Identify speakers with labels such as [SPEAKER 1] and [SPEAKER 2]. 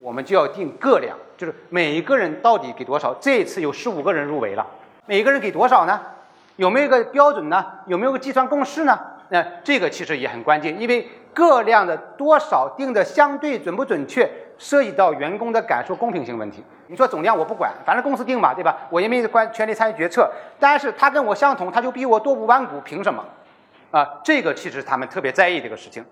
[SPEAKER 1] 我们就要定个量，就是每一个人到底给多少。这一次有十五个人入围了，每个人给多少呢？有没有一个标准呢？有没有个计算公式呢？那这个其实也很关键，因为个量的多少定的相对准不准确，涉及到员工的感受公平性问题。你说总量我不管，反正公司定嘛，对吧？我也没关权利参与决策。但是他跟我相同，他就比我多五万股，凭什么？啊，这个其实他们特别在意这个事情。